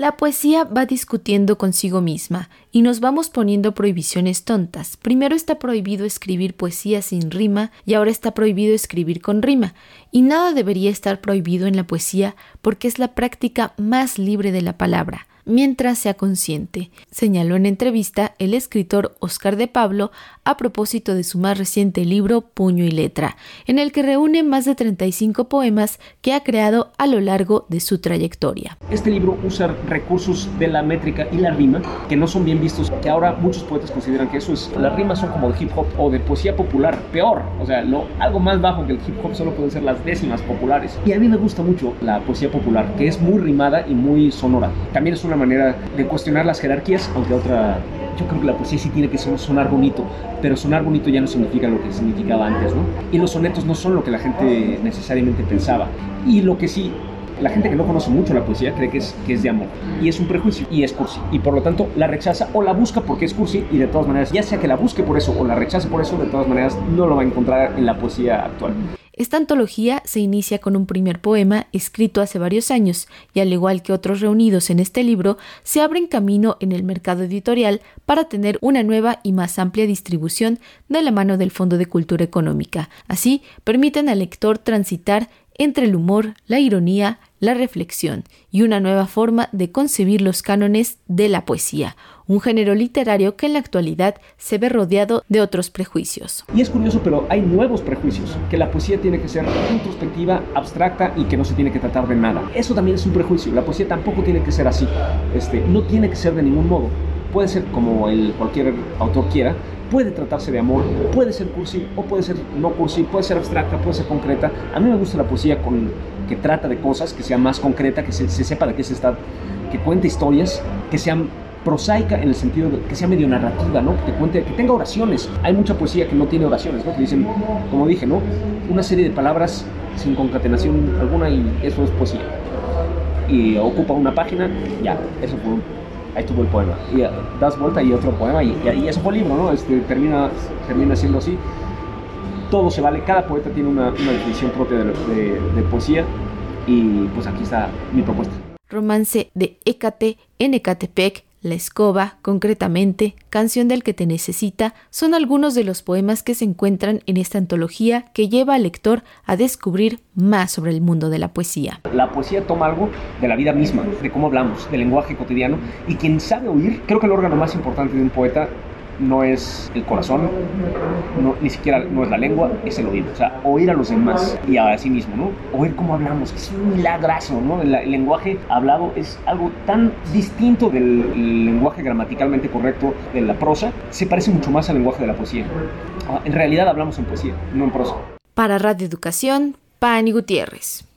La poesía va discutiendo consigo misma y nos vamos poniendo prohibiciones tontas. Primero está prohibido escribir poesía sin rima y ahora está prohibido escribir con rima. Y nada debería estar prohibido en la poesía porque es la práctica más libre de la palabra mientras sea consciente, señaló en entrevista el escritor Oscar de Pablo a propósito de su más reciente libro Puño y Letra, en el que reúne más de 35 poemas que ha creado a lo largo de su trayectoria. Este libro usa recursos de la métrica y la rima que no son bien vistos, que ahora muchos poetas consideran que eso es, las rimas son como de hip hop o de poesía popular, peor, o sea, lo, algo más bajo que el hip hop solo pueden ser las décimas populares. Y a mí me gusta mucho la poesía popular, que es muy rimada y muy sonora. También es una manera de cuestionar las jerarquías, aunque otra, yo creo que la poesía sí tiene que sonar bonito, pero sonar bonito ya no significa lo que significaba antes, ¿no? Y los sonetos no son lo que la gente necesariamente pensaba. Y lo que sí la gente que no conoce mucho la poesía cree que es, que es de amor y es un prejuicio y es cursi y por lo tanto la rechaza o la busca porque es cursi y de todas maneras ya sea que la busque por eso o la rechace por eso de todas maneras no lo va a encontrar en la poesía actual. Esta antología se inicia con un primer poema escrito hace varios años y al igual que otros reunidos en este libro, se abren camino en el mercado editorial para tener una nueva y más amplia distribución de la mano del Fondo de Cultura Económica. Así, permiten al lector transitar entre el humor, la ironía, la reflexión y una nueva forma de concebir los cánones de la poesía, un género literario que en la actualidad se ve rodeado de otros prejuicios. Y es curioso, pero hay nuevos prejuicios, que la poesía tiene que ser introspectiva, abstracta y que no se tiene que tratar de nada. Eso también es un prejuicio, la poesía tampoco tiene que ser así, este, no tiene que ser de ningún modo. Puede ser como el, cualquier autor quiera, puede tratarse de amor, puede ser cursi o puede ser no cursi, puede ser abstracta, puede ser concreta. A mí me gusta la poesía con, que trata de cosas, que sea más concreta, que se, sepa de qué se está, que cuente historias, que sean prosaica en el sentido de que sea medio narrativa, ¿no? Que cuente, que tenga oraciones. Hay mucha poesía que no tiene oraciones, ¿no? Que dicen, como dije, ¿no? Una serie de palabras sin concatenación alguna y eso es poesía. Y ocupa una página, ya, eso fue ahí tuvo el poema. Y eh, das vuelta y otro poema y, y, eso fue el libro, ¿no? Este, termina, termina siendo así. Todo se vale, cada poeta tiene una, una definición propia de, de, de poesía y pues aquí está mi propuesta. Romance de Écate en Ecatepec la escoba, concretamente, Canción del que te necesita, son algunos de los poemas que se encuentran en esta antología que lleva al lector a descubrir más sobre el mundo de la poesía. La poesía toma algo de la vida misma, de cómo hablamos, del lenguaje cotidiano, y quien sabe oír, creo que el órgano más importante de un poeta no es el corazón, ni siquiera no es la lengua, es el oído. O sea, oír a los demás y a sí mismo, ¿no? Oír cómo hablamos, es un milagrazo, ¿no? El, lenguaje hablado es algo tan distinto del lenguaje gramaticalmente correcto de la prosa, se parece mucho más al lenguaje de la poesía. Ah, en realidad hablamos en poesía, no en prosa. Para Radio Educación, Pani Gutiérrez.